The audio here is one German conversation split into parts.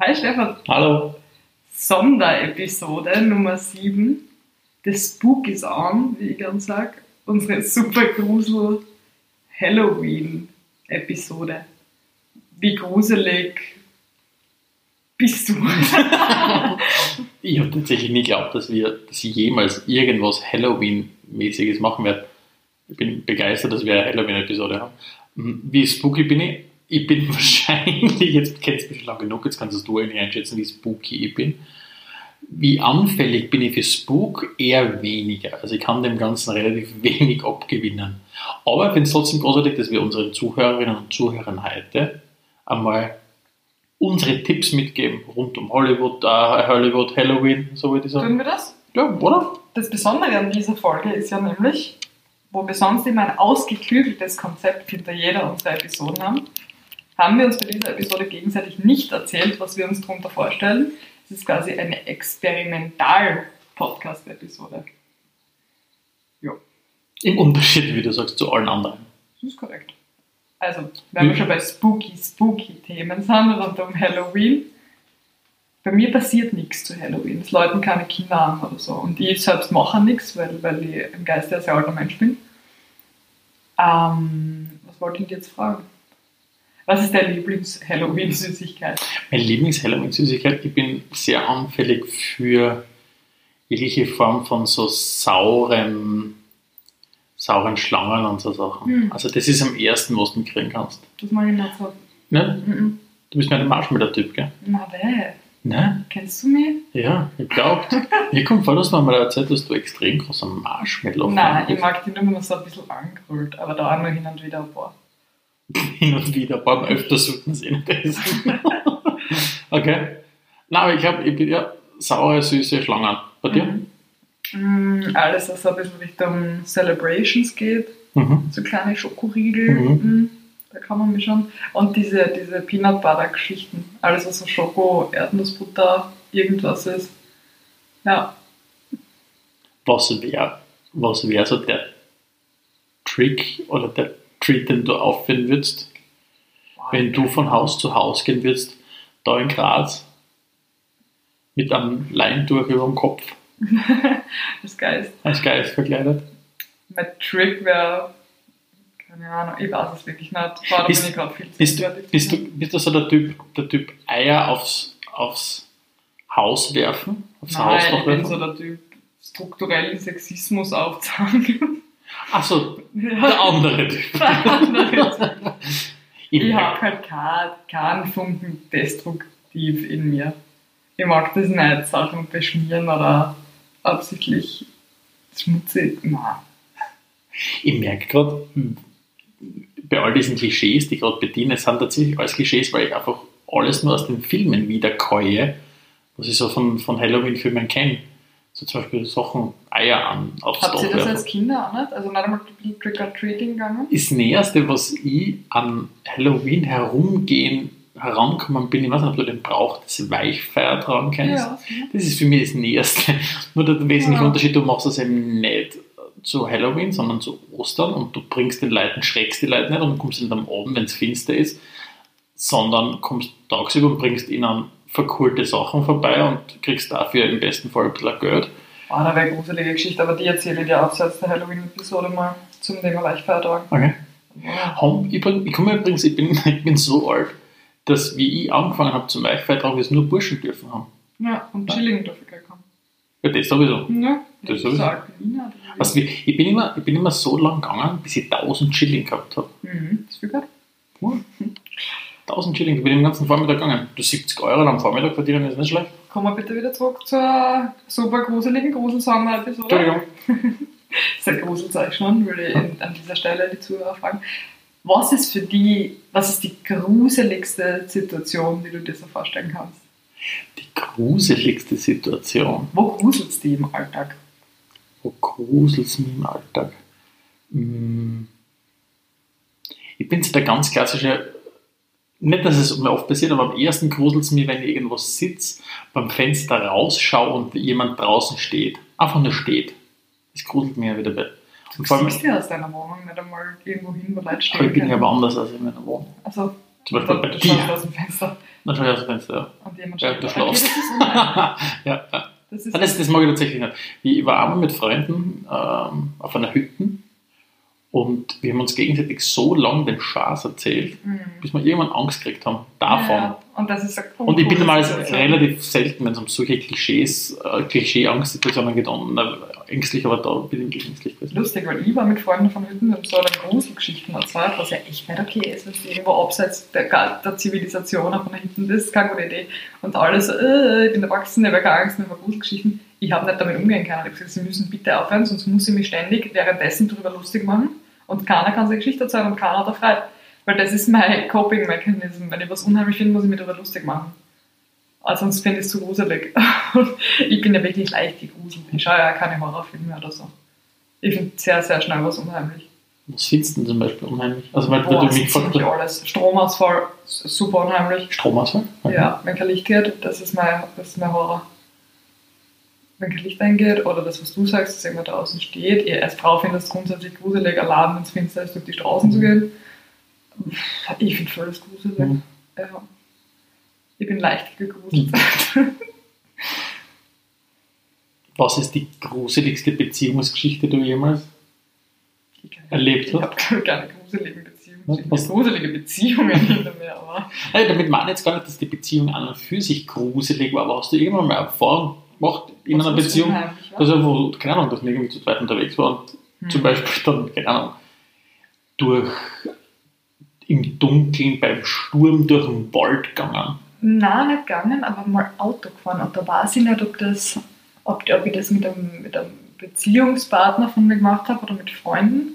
Hi Stefan, Hallo. Sonderepisode Nummer 7. The Spook is on, wie ich gern sage. Unsere super grusel Halloween-Episode. Wie gruselig bist du? Ich habe tatsächlich nie geglaubt, dass wir dass ich jemals irgendwas Halloween-mäßiges machen werden. Ich bin begeistert, dass wir eine Halloween-Episode haben. Wie spooky bin ich? Ich bin wahrscheinlich, jetzt kennst du mich schon lange genug, jetzt kannst du eigentlich einschätzen, wie spooky ich bin. Wie anfällig bin ich für Spook? Eher weniger. Also ich kann dem Ganzen relativ wenig abgewinnen. Aber ich finde es trotzdem großartig, dass wir unseren Zuhörerinnen und Zuhörern heute einmal unsere Tipps mitgeben rund um Hollywood, äh, Hollywood, Halloween, so würde ich sagen. Tun wir das? Ja, oder? Das Besondere an dieser Folge ist ja nämlich, wo wir sonst immer ein ausgeklügeltes Konzept hinter jeder unserer Episoden haben, haben wir uns bei dieser Episode gegenseitig nicht erzählt, was wir uns darunter vorstellen. Es ist quasi eine Experimental-Podcast-Episode. Ja, Im Unterschied, wie du sagst, zu allen anderen. das ist korrekt. Also, wenn wir schon bei spooky, spooky Themen sind rund um Halloween, bei mir passiert nichts zu Halloween. Es läuten keine Kinder an oder so. Und ich selbst mache nichts, weil, weil ich im Geiste ein sehr alter Mensch bin. Ähm, was wollte ich dir jetzt fragen? Was ist deine Lieblings-Halloween-Süßigkeit? Meine Lieblings-Halloween-Süßigkeit, ich bin sehr anfällig für jegliche Form von so sauren, sauren Schlangen und so Sachen. Hm. Also das ist am ersten, was du mitkriegen kannst. Das mag ich nicht so. Ne? Mhm. Du bist mir ein Marshmallow-Typ, gell? Na weh, Ne? kennst du mich? Ja, ich glaubt. Mir kommt vor, dass du mir mal erzählt hast, dass du extrem großer marshmallow Nein, ich mag die nur, wenn man so ein bisschen angerollt, aber da auch nur hin und wieder ein paar. Hin und wieder, ein paar Mal öfter nicht essen. okay. Nein, aber ich glaube, ich bin ja saure, süße Schlangen. Bei dir? Mhm. Mm, Alles, was so ein bisschen Richtung Celebrations geht, Mhm. so kleine Schokoriegel, Mhm. mm, da kann man mich schon. Und diese, diese Peanut Butter Geschichten, alles was so Schoko, Erdnussbutter, irgendwas ist. Ja, Was wäre was wär so der Trick oder der Treat, den du auffinden würdest, wenn du von Haus zu Haus gehen würdest, da in Graz, mit einem Leintuch über dem Kopf, das Geist. als Geist verkleidet? Mein Trick wäre, keine Ahnung, ich weiß es wirklich nicht. Boah, Bist- bin ich viel zu Bist du, fertig. bist, du, bist du so der Typ, der Typ Eier aufs, aufs Haus werfen? Aufs Haus Nein, noch ich bin so der Typ strukturellen Sexismus aufzeigen. Achso, der andere Typ. Ich Ich habe halt keinen kein Funken destruktiv in mir. Ich mag das nicht, Sachen beschmieren oder absichtlich schmutzig. Nein. Ich merke gerade, bei all diesen Klischees, die ich gerade bediene, sind tatsächlich alles Klischees, weil ich einfach alles nur aus den Filmen wiederkäue, was ich so von, von Halloween-Filmen kenne. So zum Beispiel Sachen, Eier an, aufs Habt ihr das als Kinder auch nicht? Also nicht einmal Trick or Treating gegangen? Das Näherste, was ich an Halloween herumgehen herankommen bin, ich weiß nicht, ob du den brauchst, das Weichfeier dran kennst. Ja. Das ist für mich das Näherste. Nur der wesentliche Ja. Unterschied, du machst das eben nicht zu Halloween, sondern zu Ostern und du bringst den Leuten, schreckst die Leute nicht und kommst nicht am Abend, wenn es finster ist, sondern kommst tagsüber und bringst ihnen verkohlte Sachen vorbei und kriegst dafür im besten Fall ein bisschen Geld. Ah, da wäre eine gruselige Geschichte, aber die erzähle ich dir abseits der Halloween-Episode mal zum Thema Weichfeiertag. Okay. Ja. Haben- Ich, bin- ich komme übrigens, ich bin, ich bin so alt, dass wie ich angefangen habe zum Weichfeiertag, wir es nur Burschen dürfen haben. ja, und Chilling dafür gekommen. Ja, das sowieso. Ja, Das ist sowieso. so Alpina. Also, ich, ich, bin immer, ich bin immer so lang gegangen, bis ich 1000 Schilling gehabt habe. Mhm, das ist viel Geld. 1000 Schilling, ich bin den ganzen Vormittag gegangen. Du 70 Euro am Vormittag verdienen ist nicht schlecht. Kommen wir bitte wieder zurück zur super gruseligen Gruselsong-Episode. Entschuldigung. Sehr gruselzeug schon, würde ich an dieser Stelle die Zuhörer fragen. Was ist für die, was ist die gruseligste Situation, die du dir so vorstellen kannst? Die gruseligste Situation. Wo gruselst die im Alltag? Wo gruselt es mich im Alltag? Hm. Ich bin so der ganz klassische, nicht, dass es mir oft passiert, aber am ersten gruselt es mich, wenn ich irgendwo sitze, beim Fenster rausschaue und jemand draußen steht. Einfach nur steht. Das gruselt mich ja wieder. bei- Du Und siehst ja aus deiner Wohnung nicht einmal irgendwo hin, wo Leute aber ich stehen bin ja können. aber anders als in meiner Wohnung. Also, Zum Beispiel bei dir. aus dem Fenster. Dann schau ich aus dem Fenster, ja. Und jemand Ja, steht du da. Okay, ja, ja. Das ist Das, das mag ich tatsächlich nicht. Ich war einmal mit Freunden ähm, auf einer Hütte und wir haben uns gegenseitig so lange den Schaß erzählt, Mhm. bis wir irgendwann Angst gekriegt haben davon. Ja, und das ist eine Und ich bin mal relativ selten, wenn es um solche Klischees, äh, Klischee-Angstsituationen geht, und, äh, ängstlich, aber da bin ich wirklich ängstlich gewesen. Lustig, weil ich war mit Freunden von Hütten und so eine Gruselgeschichten erzählt, was ja echt nicht okay ist, wenn du irgendwo abseits der, der Zivilisation einer Hütten das ist keine gute Idee. Und alle so, äh, ich bin erwachsen, ich habe keine Angst mehr vor Gruselgeschichten. Ich habe nicht damit umgehen können. Ich habe gesagt, sie müssen bitte aufhören, sonst muss ich mich ständig währenddessen darüber lustig machen und keiner kann seine Geschichte erzählen und keiner hat da frei. Weil das ist mein Coping-Mechanism. Wenn ich was unheimlich finde, muss ich mich darüber lustig machen. Also sonst finde ich es zu gruselig. Ich bin ja wirklich leicht gegruselt. Ich schaue ja keine Horrorfilme oder so. Ich finde sehr, sehr schnell was unheimlich. Was findest du denn zum Beispiel unheimlich? Also, weil, weil Boah, du das mich gefragt alles. Stromausfall, super unheimlich. Stromausfall? Ja, wenn kein Licht geht, das ist mein, das ist mein Horror. Wenn kein Licht eingeht oder das, was du sagst, dass irgendwer draußen steht. Ich als Frau finde es grundsätzlich gruselig, es finster ist, durch die Straßen zu gehen. Ich finde voll das gruselig. Mhm. Ja. Ich bin leicht gegruselt. Was ist die gruseligste Beziehungsgeschichte, die du jemals erlebt Ich hast? habe keine, keine gruseligen Beziehungen. Was- Ich gruselige Beziehungen hinter mir, aber Nein, damit meine ich jetzt gar nicht, dass die Beziehung an und für sich gruselig war, aber hast du irgendwann mal Erfahrung gemacht in einer Beziehung, war. also wo, keine Ahnung, dass man irgendwie zu zweit unterwegs war und Hm. zum Beispiel dann, keine Ahnung, durch im Dunkeln beim Sturm durch den Wald gegangen. Nein, nicht gegangen, aber mal Auto gefahren. Und da weiß ich nicht, ob, das, ob, ob ich das mit einem, mit einem Beziehungspartner von mir gemacht habe oder mit Freunden.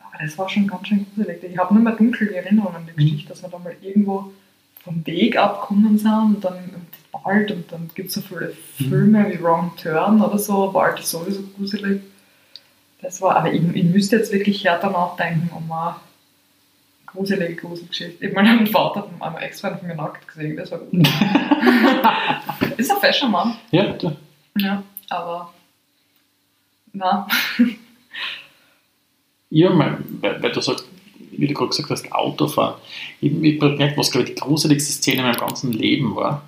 Aber das war schon ganz schön gruselig. Ich habe nur mehr dunkle Erinnerungen an die Mhm. Geschichte, dass wir da mal irgendwo vom Weg abgekommen sind und dann im Wald und dann gibt es so viele Mhm. Filme wie Wrong Turn oder so. Wald ist sowieso gruselig. Das war, aber ich, ich müsste jetzt wirklich härter nachdenken, um eine gruselige Gruselgeschichte. Ich mal einen Vater von einem Ex-Freund von mir nackt gesehen, das war gut. ist ein fescher Mann. Ja, da- Ja, aber na, Ja, mein, weil, weil du sagst, wie du gerade gesagt hast, Autofahren. Ich hab gemerkt, was glaube ich die gruseligste Szene in meinem ganzen Leben war,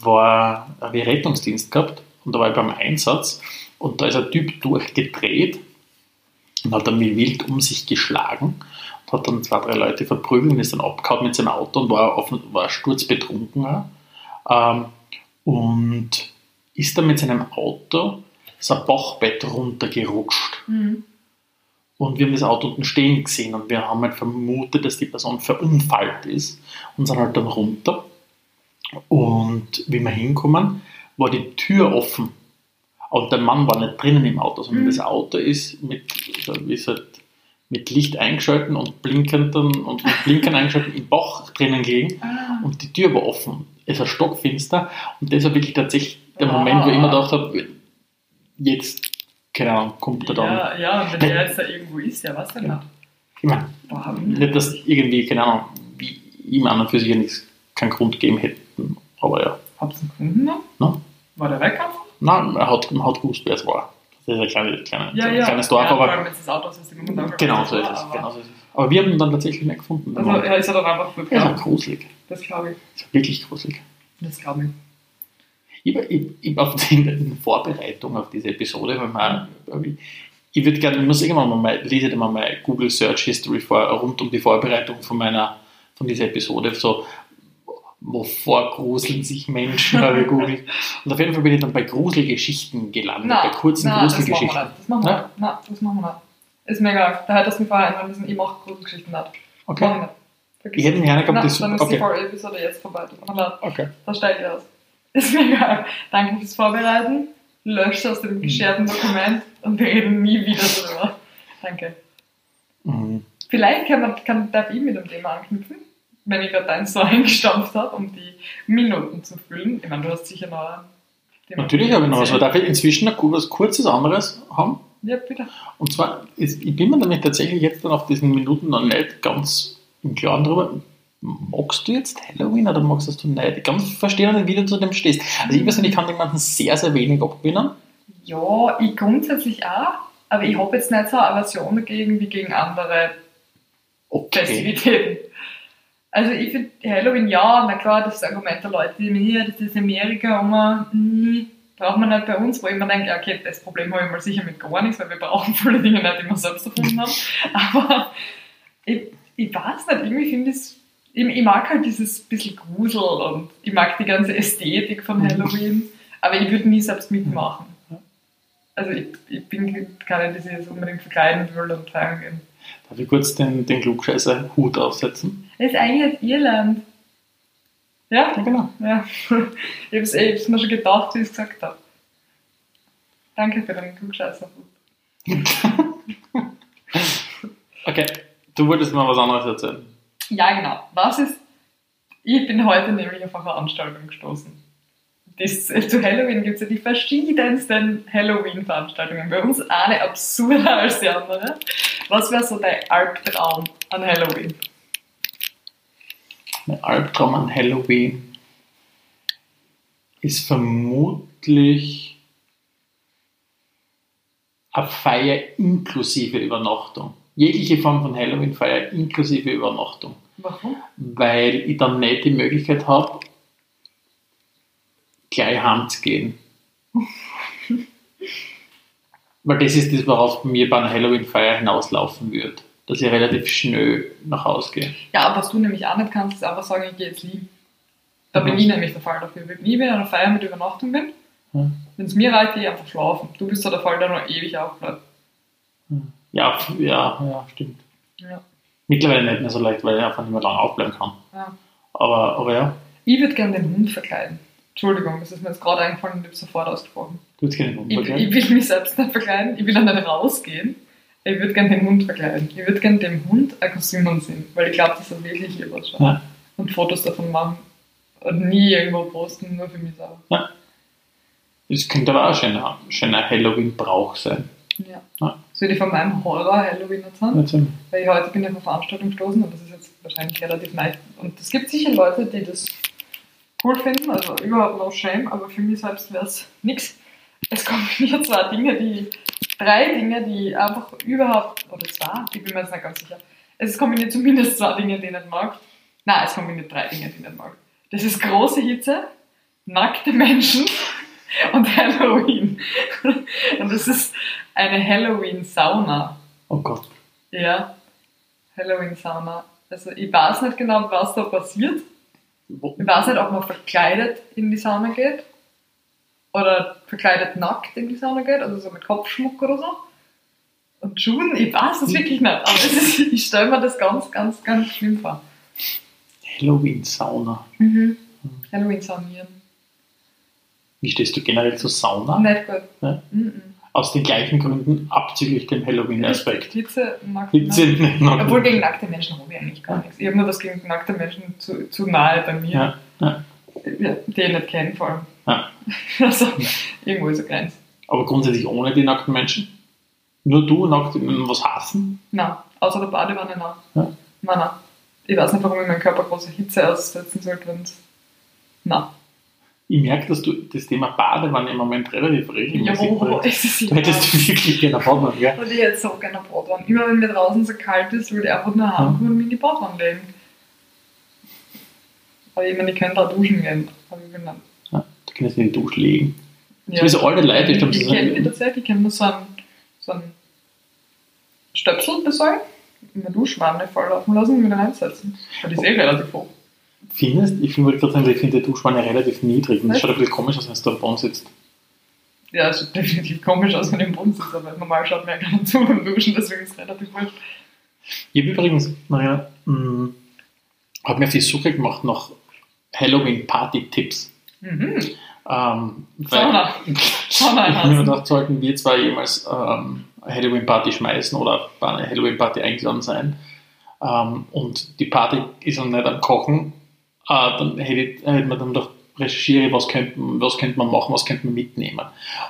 war, habe ich Rettungsdienst gehabt und da war ich beim Einsatz und da ist ein Typ durchgedreht und hat dann wie wild um sich geschlagen und hat dann zwei, drei Leute verprügelt und ist dann abgehauen mit seinem Auto und war, offen, war sturzbetrunken. Ähm, und ist dann mit seinem Auto so ein Bachbett runtergerutscht. Und wir haben das Auto unten stehen gesehen und wir haben halt vermutet, dass die Person verunfallt ist und sind halt dann runter. Und wie wir hinkommen, war die Tür offen. Und der Mann war nicht drinnen im Auto, sondern Mhm. das Auto ist mit, also ist halt mit Licht eingeschalten und blinkend dann, und mit Blinkern eingeschalten im Bach drinnen gelegen Ah, und die Tür war offen. Es war stockfinster und das war wirklich tatsächlich der Ah. Moment, wo ich immer gedacht habe, jetzt, keine Ahnung, kommt er dann. ja, ja, und wenn der jetzt da irgendwo ist, ja, was denn Ja. nicht? Ich meine, nicht, dass irgendwie, keine Ahnung, wie ihm an und für sich ja nichts, keinen Grund gegeben hätten. Aber ja. Hab's einen Kunden noch? No? War der weg einfach? Nein, er hat, man hat gewusst, wer es war. Das ist ein kleine, kleine, Ja, ja. kleines Dorf, ja, aber das Auto ist, ist die Nummer da. genau so ist es. Aber, Genau so ist es. Aber wir haben ihn dann tatsächlich nicht gefunden. Also, er ist ja doch einfach das war bekannt. gruselig. Das glaube ich. Das war wirklich gruselig. Das glaube ich. Ich, ich, ich auf die in Vorbereitung auf diese Episode, weil man, ich, ich würde gerne, ich muss irgendwann mal, mal lese dir mal meine Google Search History vor, rund um die Vorbereitung von meiner, von dieser Episode, so, wovor gruseln sich Menschen, habe ich googelt. Und auf jeden Fall bin ich dann bei Gruselgeschichten gelandet, bei kurzen nein, das machen wir Gruselgeschichten. nicht. Das machen wir nicht. Nein, das machen wir nicht. Ist mir egal. Da hättest du mich vorher einmal müssen, ich mache Gruselgeschichten nicht. Mach ich Okay. nicht. Vergiss Ich hätte es. gerne gehabt, das- Dann ist okay. die volle Episode jetzt vorbei. Das machen wir nicht. Okay. Da steige ich aus. Ist mir egal. Danke fürs Vorbereiten. Löscht aus dem gescherten Dokument und wir reden nie wieder darüber. Danke. Mhm. Vielleicht kann man, kann, darf ich mit dem Thema anknüpfen, wenn ich gerade deins so eingestampft habe, um die Minuten zu füllen. Ich meine, du hast sicher noch ein Thema. Natürlich habe ich noch was, aber darf ich inzwischen noch was kurzes anderes haben? Ja, bitte. Und zwar, ist, ich bin mir damit tatsächlich jetzt dann auf diesen Minuten noch nicht ganz im Klaren drüber. Magst du jetzt Halloween oder magst du es nicht? Ich kann verstehen nicht, wie du zu dem stehst. Also ich persönlich kann jemanden sehr, sehr wenig abgewinnen. Ja, ich grundsätzlich auch, aber ich habe jetzt nicht so eine Aversion dagegen wie gegen andere Okay. Festivitäten. Also ich finde Halloween ja, na klar, das Argument der Leute, die mir, das ist Amerika, aber nie, braucht man nicht bei uns, wo ich mir denke, okay, das Problem habe ich mal sicher mit gar nichts, weil wir brauchen viele Dinge nicht, die wir selbst erfunden haben. Aber ich, ich weiß nicht, irgendwie finde ich es, ich, ich mag halt dieses bisschen Grusel und ich mag die ganze Ästhetik von Halloween, aber ich würde nie selbst mitmachen. Also ich, ich bin keine, die sich jetzt unbedingt verkleiden will und feiern gehen. Darf ich kurz den, den Klugscheißer-Hut aufsetzen? Das ist eigentlich aus Irland. Ja? Ja, genau. Ja. Ich habe es eh, ich hab's mir schon gedacht, wie ich es gesagt habe. Danke für deinen Klugscheißer. Okay, du wolltest mal was anderes erzählen. Ja, genau. Was ist. Ich bin heute nämlich auf eine Veranstaltung gestoßen. Das, zu Halloween gibt es ja die verschiedensten Halloween-Veranstaltungen. Bei uns eine absurder als die andere. Was wäre so dein Albtraum an Halloween? Mein Albtraum an Halloween ist vermutlich eine Feier inklusive Übernachtung. Jegliche Form von Halloween-Feier inklusive Übernachtung. Warum? Weil ich dann nicht die Möglichkeit habe, gleich heimzugehen. Weil das ist das, worauf bei mir bei einer Halloween-Feier hinauslaufen wird. Dass ich relativ schnell nach Hause gehe. Ja, aber was du nämlich auch nicht kannst, ist einfach sagen, ich gehe jetzt lieb. Da bin Mhm. ich nämlich der Fall dafür. Wenn ich bei einer Feier mit Übernachtung bin, Ja. wenn es mir reicht, gehe ich einfach schlafen. Du bist so der Fall, der noch ewig aufbleibt. Ja, f- ja, ja, stimmt. Ja. Mittlerweile nicht mehr so leicht, weil ich einfach nicht mehr lange aufbleiben kann. Ja. Aber, aber ja, Ich würde gerne den Hund verkleiden. Entschuldigung, das ist mir jetzt gerade eingefallen und ich habe sofort ausgesprochen. du hättest keinen Hund Ich, verkleiden. ich will mich selbst nicht verkleiden, ich will auch nicht rausgehen. Ich würde gerne den Hund verkleiden. Ich würde gerne dem Hund ein Kostüm anziehen, weil ich glaube, dass er wirklich lieb ausschaut. Ja. Und Fotos davon machen und nie irgendwo posten, nur für mich selber. Das könnte aber auch ein schöner, schöner Halloween-Brauch sein. Ja. Ja. Soll ich von meinem Horror-Halloween erzählen? Erzähl. Weil ich heute bin auf eine Veranstaltung gestoßen und das ist jetzt wahrscheinlich relativ neu. Und es gibt sicher Leute, die das cool finden, also überhaupt no shame, aber für mich selbst wäre es nichts. Es kombiniert zwei Dinge, die, drei Dinge, die einfach überhaupt, oder zwei, ich bin mir jetzt nicht ganz sicher. Es kombiniert zumindest zwei Dinge, die ich nicht mag. Nein, es kombiniert drei Dinge, die ich nicht mag. Das ist große Hitze, nackte Menschen und Halloween. Und das ist eine Halloween-Sauna. Oh Gott. Ja, Halloween-Sauna. Also ich weiß nicht genau, was da passiert. Ich weiß nicht, ob man verkleidet in die Sauna geht oder verkleidet nackt in die Sauna geht, also so mit Kopfschmuck oder so. Und Schuhen, ich weiß es wirklich nicht, aber ist, ich stelle mir das ganz, ganz, ganz schlimm vor. Halloween-Sauna. Halloween saunieren. Wie stehst du generell zur Sauna? Nicht gut. Ja. Mhm. Aus den gleichen Gründen abzüglich dem Halloween-Aspekt. Hitze, nackt, Hitze noch. Obwohl gegen nackte Menschen habe ich eigentlich gar nichts. Ich habe nur was gegen nackte Menschen zu, zu nahe bei mir. Ja, ja. Ja, die ich nicht kenne vor allem. Ja. Also, irgendwo ist eine Grenze. Aber grundsätzlich ohne die nackten Menschen? Nur du nackt was hassen? Nein, außer der Badewanne, nein. Ja. Nein, nein. Ich weiß nicht, warum ich meinen Körper große Hitze aussetzen sollte. Nein. Ich merke, dass du das Thema Badewanne im Moment relativ regelmäßig bringst. es ist Du hättest du wirklich gerne Badewanne, gell? Und ich hätte so gerne eine Badwanne. Immer wenn mir draußen so kalt ist, würde ich einfach nur heimkommen und mich in die Badwanne legen. Aber ich meine, ich könnte auch duschen gehen. Aber ich bin nicht. Ja, du kannst in die Dusche legen. Ja. Sowieso alle Leute, ich glaube, Ich das kenne ist tatsächlich, ich kenne nur so einen, so einen Stöpsel besorgen, in der Duschwanne volllaufen lassen und wieder reinsetzen. Weil die ist eh relativ hoch. Findest? Ich finde gerade sagen, ich finde die Duschwanne relativ niedrig und es Was? schaut ein bisschen komisch aus, wenn du am Boden sitzt. Ja, es sieht definitiv komisch aus, wenn ich im Boden sitze, aber normal schaut mir ja keiner zu beim Duschen, deswegen ist es relativ wurscht. Ich habe übrigens, Maria, habe mir auf die Suche gemacht nach Halloween-Party-Tipps. Mhm. Ähm, Sauna. Sauna ich mir gedacht, sollten wir zwar jemals ähm, eine Halloween-Party schmeißen oder bei einer Halloween-Party eingeladen sein ähm, und die Party ist noch nicht am Kochen, äh, dann hätte, hätte man dann doch recherchiere, was könnte, was könnte man machen, was könnte man mitnehmen.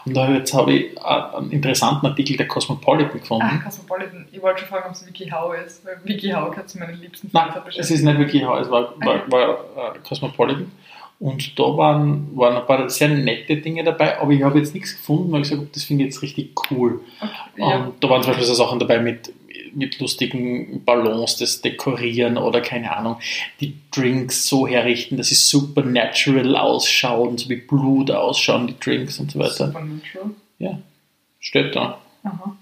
Und da jetzt habe ich äh, einen interessanten Artikel der Cosmopolitan gefunden. Ach, Cosmopolitan. Ich wollte schon fragen, ob es Wiki How ist, weil Wiki How gehört zu meinen liebsten Nein, es ist nicht wirklich, es war, war, war äh, Cosmopolitan. Und da waren, waren ein paar sehr nette Dinge dabei, aber ich habe jetzt nichts gefunden, weil ich gesagt habe, das finde ich jetzt richtig cool. Okay, ja. Und da waren zum Beispiel so Sachen dabei mit, mit lustigen Ballons das dekorieren oder keine Ahnung, die Drinks so herrichten, dass sie supernatural ausschauen, so wie Blut ausschauen, die Drinks und so weiter. Supernatural. Ja, steht da. Aha.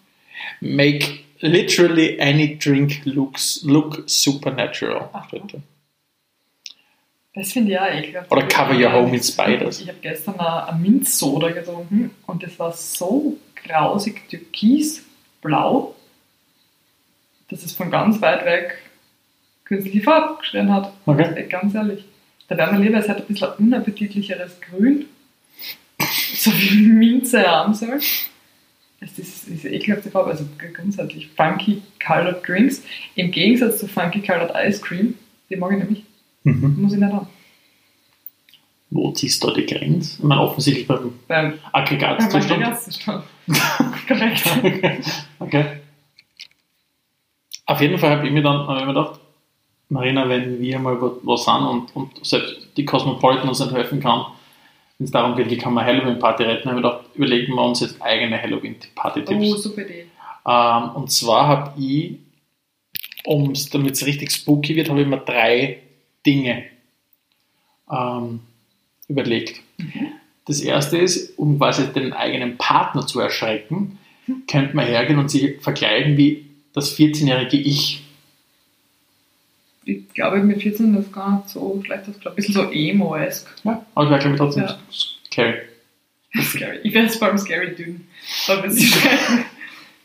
Make literally any drink looks, look supernatural. Aha. Steht da. Das finde ich auch ekelhaft. Oder cover your home in spiders. Ich habe gestern eine, eine Minzsoda getrunken und das war so grausig türkisblau, dass es von ganz weit weg künstliche Farbe geschrien hat. Okay. Äh, Ganz ehrlich. Da wäre mir lieber, es hat ein bisschen ein unappetitlicheres Grün. So wie Minze haben soll. Es ist diese ekelhafte Farbe, also grundsätzlich funky colored Drinks. Im Gegensatz zu funky colored Ice Cream, die mag ich nämlich, Mhm. muss ich nicht haben. Wo ziehst du die Grenze? Ich meine, offensichtlich beim Beim, beim Aggregatzustand. Aggregatzustand. Korrekt. okay. okay. Auf jeden Fall habe ich mir dann hab ich mir gedacht, Marina, wenn wir mal was sind und, und selbst die Cosmopolitan uns nicht helfen kann, wenn es darum geht, wie kann man Halloween-Party retten, habe ich mir gedacht, überlegen wir uns jetzt eigene Oh, Halloween-Party-Tipps. super Idee. ähm, und zwar habe ich, um's, damit es richtig spooky wird, habe ich mir drei Dinge ähm, überlegt. Das erste ist, um quasi den eigenen Partner zu erschrecken, könnte man hergehen und sich verkleiden wie das 14-jährige Ich. Ich glaube, mit 14 ist gar nicht so schlecht. Das ist ein bisschen so emo-esque. Ja, aber wäre, glaube ich, trotzdem Ja. scary. Scary. Ich wäre vor allem scary dünn. Aber es ist schrecklich.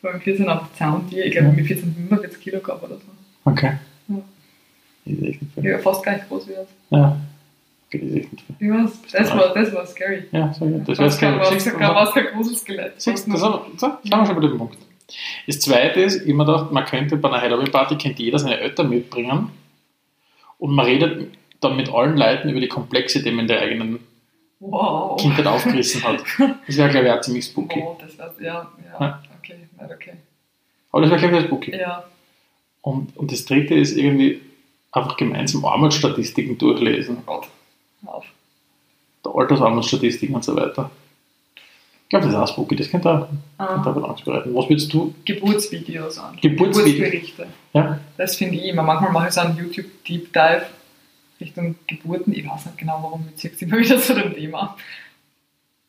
Weil mit 14 auf Zauntier. Ich glaube, mit 14 45 Kilo gehabt oder so. Okay. Ja. Das ist echt nicht Ich fast gleich groß wie jetzt. Ja. Okay, das. Wie war's? Das war, das war scary. Ja, so, ja. Das Das war scary. kein, war's kein großes Skelett. Siehst du, das das haben wir schon bei dem Punkt. Das zweite ist, immer gedacht, man könnte bei einer Halloween-Party, könnte jeder seine Eltern mitbringen und man redet dann mit allen Leuten über die komplexe Themen der eigenen Wow. Kindheit aufgerissen hat. Das wäre, glaube ich, auch ziemlich spooky. Oh, das war, ja, ja, Ja. okay, nicht okay. Aber das wäre, glaube ich, spooky. Ja, Und, und das dritte ist irgendwie einfach gemeinsam Armutsstatistiken durchlesen. oh Gott. Auf. Der Altersarmutsstatistiken und so weiter. Ich glaube, das ist auch spooky. Das könnte auch, könnte Ah, auch Angst bereiten. Was würdest du? Geburtsvideos an. Geburtsvideo. Geburtsberichte. Ja? Das finde ich immer. Manchmal mache ich so einen YouTube Deep Dive Richtung Geburten. Ich weiß nicht genau, warum ich ziehe immer wieder zu dem Thema.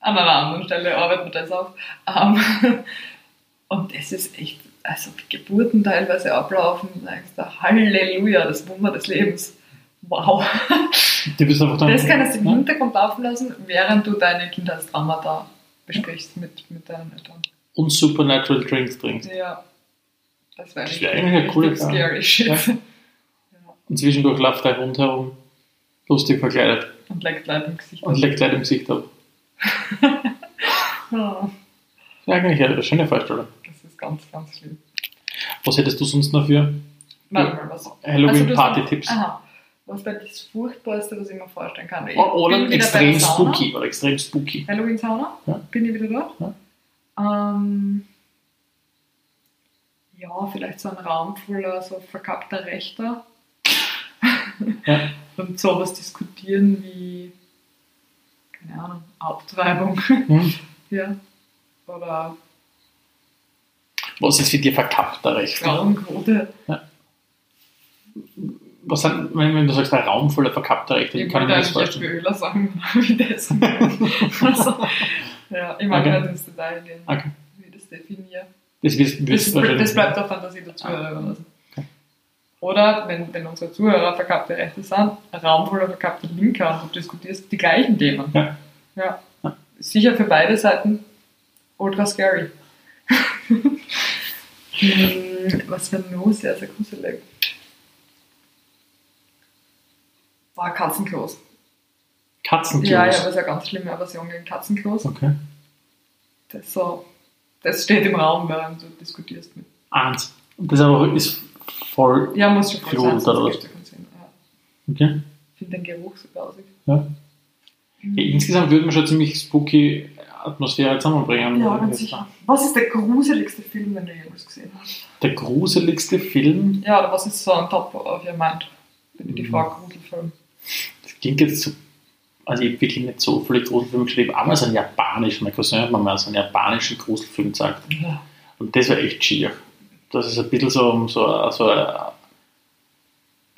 An einer anderen Stelle arbeiten wir das auf. Ähm, und das ist echt, also wie Geburten teilweise ablaufen, da denkst du, Halleluja, das Wunder des Lebens. Wow. Du Das kannst du im? Hintergrund laufen lassen, während du deine Kindheitstraumata besprichst mit, mit deinen Eltern. Und Supernatural Drinks trinkst. Ja. Das wäre wäre eigentlich eine coole scary shit. Ja. Ja. Und zwischendurch läuft dein Hund herum, lustig verkleidet Und leckt Leute im Gesicht. und leckt Leute im Gesicht ab. Ah, Ja, eigentlich eine schöne Vorstellung. das ist ganz, ganz schlimm. Was hättest du sonst noch für Warte mal, was? Halloween-Party-Tipps? Also, aha. Was wäre das Furchtbarste, was ich mir vorstellen kann? Ich O- Oder extrem Sauna. spooky. Oder extrem spooky. Halloween-Sauna? Ja. Bin ich wieder dort? Ähm, ja, vielleicht so ein Raum voller so verkappter Rechter. Ja. Und sowas diskutieren wie, keine Ahnung, Abtreibung. Hm. ja. Oder Was ist für dich verkappter Recht? Frauenquote. Was sind, wenn, wenn du sagst, ein Raum voller verkappter Rechte, Ich kann ich mir das vorstellen? Öler sagen, wie das. also, ja, ich mag Okay. nicht ins Detail gehen, Okay. wie ich das definiere. Das, wirst, Das, wirst wahrscheinlich- das bleibt der Fantasie der Zuhörer überlassen. Okay. Oder, wenn, wenn unsere Zuhörer verkappte Rechte sind, ein Raum voller verkappter Linker und du diskutierst die gleichen Themen. Ja. Ja. Ja. Sicher für beide Seiten ultra scary. Hm, Was wäre noch sehr, sehr gruselig? War Katzenklos. Katzenklos. Ja, ja, aber es ist eine ganz schlimme Aversion gegen Katzenklos. Okay. Das, so, das steht im Raum, während du diskutierst mit. Eins. Und das aber ist voll. Ja, muss schon voll sein, oder. Ja. Okay. Ich finde den Geruch so grausig. Ja. Ja, insgesamt würde man schon ziemlich spooky Atmosphäre zusammenbringen. Ja, ganz sicher. Was ist der gruseligste Film, den du jemals gesehen hast? Der gruseligste Film, Ja, oder was ist so on top of your mind? Wenn ich die Mhm. Frage Gruselfilm. Das klingt jetzt so. Also, ich habe wirklich nicht so viele Gruselfilme geschrieben. Einmal so einen japanischen, mein Cousin hat mir mal so einen japanischen Gruselfilm gesagt. Ja. Und das war echt schier. dass es ein bisschen so so, so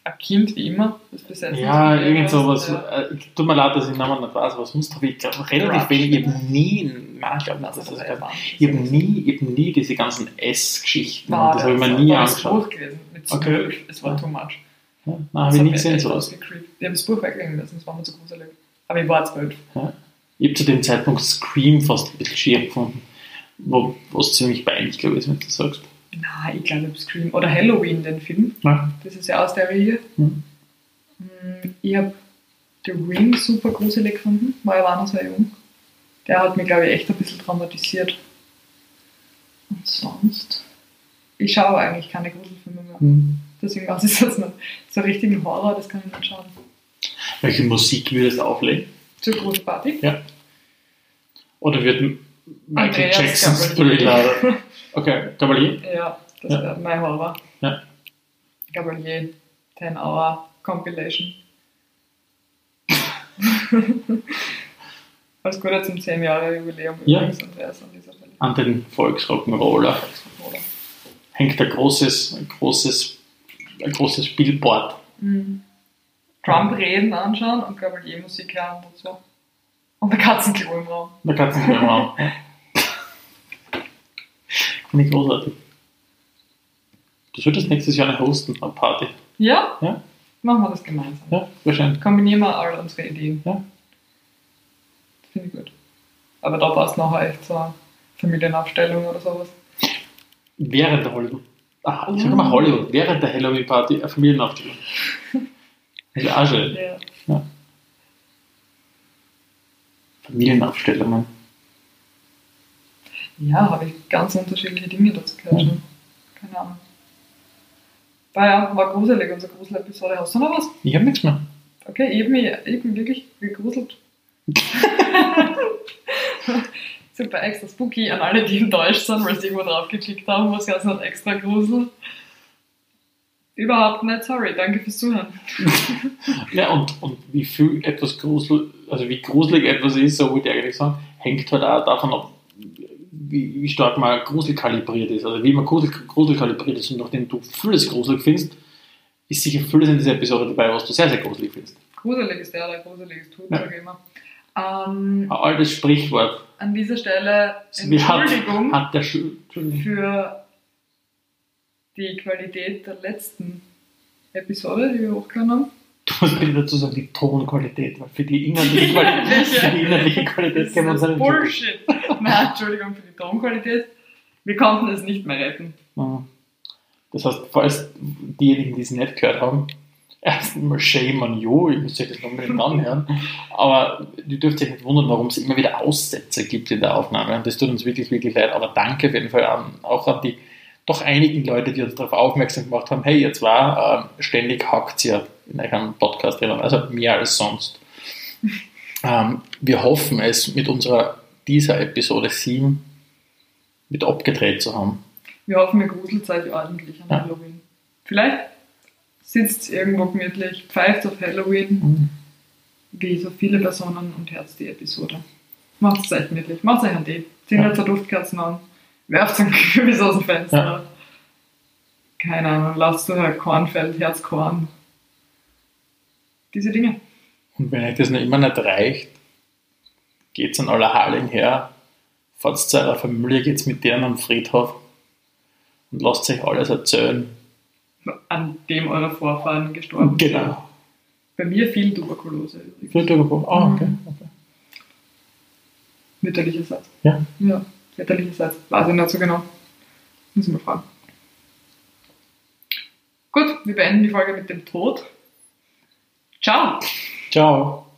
ein Kind wie immer, das Ja, irgend sowas. Ja. Äh, tut mir leid, dass ich den Namen nicht weiß, aber sonst habe ich glaub, relativ Rush. wenig. Ich habe nie, nein, ich glaube nicht, dass das ich ich habe nie, ich hab nie diese ganzen S-Geschichten. War das habe ich mir das nie war das angeschaut. Gewesen, mit Okay. Es war too much. Ja, nein, habe ich nie gesehen, echt sowas. ausgecreept. Ich habe das Buch weglegen müssen, das war mir zu gruselig. Aber ich war zwölf. Ich habe zu dem Zeitpunkt Scream fast ein bisschen schier gefunden. Wo, was ziemlich peinlich, glaube ich, wenn du das sagst. Nein, ich glaube, ich Scream. Oder Halloween, den Film. Ja. Das ist ja aus der Reihe. Mhm. Ich habe The Ring super gruselig gefunden, weil er war noch sehr jung. Der hat mich, glaube ich, echt ein bisschen traumatisiert. Und sonst? Ich schaue eigentlich keine Gruselfilme mehr. Hm. Deswegen weiß ich jetzt nicht. So richtigen Horror, das kann ich nicht schauen. Welche Musik würdest du auflegen? Zur Gruselparty? Oder wird Michael Andreas Jacksons Gabalier. Thriller? Okay, Cavalier? Ja, das Ja. wäre mein Horror. Ja. Gabalier, 10 Hour Compilation. Alles Gute zum 10 Jahre Jubiläum Ja. übrigens, Andreas, an dieser Stelle. An den Volksrock'n'Roller hängt ein großes, ein großes, ein großes Billboard. Mhm. Trump reden anschauen und Gabalier Musik hören dazu. Und der Katzenklo im Raum. Du nicht mehr machen. Finde ich großartig. Du solltest nächstes Jahr eine hosten, eine Party. Ja? Ja. Machen wir das gemeinsam. Ja, wahrscheinlich. Kombinieren wir all unsere Ideen. Ja. Finde ich gut. Aber da passt nachher echt so eine Familienaufstellung oder sowas. Während der Hollywood. Ah, ich sag mal Hollywood. Während der Halloween-Party eine Familienaufstellung. Das wäre auch schön. Ja. Familienaufstellungen. Ja, habe ich ganz unterschiedliche Dinge dazu gehört Mhm. schon. Keine Ahnung. War ja, war gruselig, unsere Grusel-Episode. Hast du noch was? Ich habe nichts mehr. Okay, ich habe mich, ich bin wirklich gegruselt. Super extra spooky an alle, die enttäuscht sind, weil sie irgendwo drauf geklickt haben, was ganz nicht extra grusel. Überhaupt nicht, sorry, danke fürs Zuhören. Ja, und, und wie viel etwas grusel, also wie gruselig etwas ist, so wollte ich eigentlich sagen, hängt halt auch davon ab, wie, wie stark man Grusel kalibriert ist. Also wie man Grusel, Grusel kalibriert ist und nachdem du vieles gruselig findest, ist sicher vieles in dieser Episode dabei, was du sehr, sehr gruselig findest. Gruselig ist der, der Gruseliges tut, Ja. immer. Ähm, Ein altes Sprichwort. an dieser Stelle hat, Entschuldigung hat Entschuldigung. für die Qualität der letzten Episode, die wir hochgeladen haben. Du musst bitte dazu sagen, die Tonqualität, weil für die inhaltliche Qualität, für die inhaltliche Qualität können wir uns ist Bullshit. Nein, Entschuldigung für die Tonqualität. Wir konnten es nicht mehr retten. Ja. Das heißt, falls diejenigen, die es nicht gehört haben, erst einmal shame on you, ihr müsst euch das noch unbedingt anhören, aber ihr dürft euch nicht wundern, warum es immer wieder Aussätze gibt in der Aufnahme und das tut uns wirklich, wirklich leid, aber danke auf jeden Fall an, auch an die doch einigen Leute, die uns darauf aufmerksam gemacht haben, hey, ihr zwar, äh, ständig hackt ihr in eurem Podcast drinnen, also mehr als sonst. ähm, wir hoffen es mit unserer dieser Episode 7 mit abgedreht zu haben. Wir hoffen, ihr gruselt euch ordentlich an Ja. Halloween. Vielleicht sitzt irgendwo gemütlich, pfeift auf Halloween, wie so viele Personen und herzt die Episode. Macht es euch gemütlich. Macht euch einen Tee. Zieht Ja. zur Duftkerzen an. Werft ein Kürbis aus dem Fenster. Ja. Keine Ahnung, lasst so ein Kornfeld, Herzkorn. Diese Dinge. Und wenn euch das noch immer nicht reicht, geht's an aller Hallen her, fahrt zu eurer Familie, geht's mit denen am Friedhof und lasst euch alles erzählen. An dem eure Vorfahren gestorben sind. Genau. Bei mir viel Tuberkulose übrigens. Friedhof, ah, okay. okay. Mütterlicherseits. Ja. Ja, väterlicherseits. Weiß ich nicht so genau. Muss ich mal fragen. Gut, wir beenden die Folge mit dem Tod. Ciao! Ciao.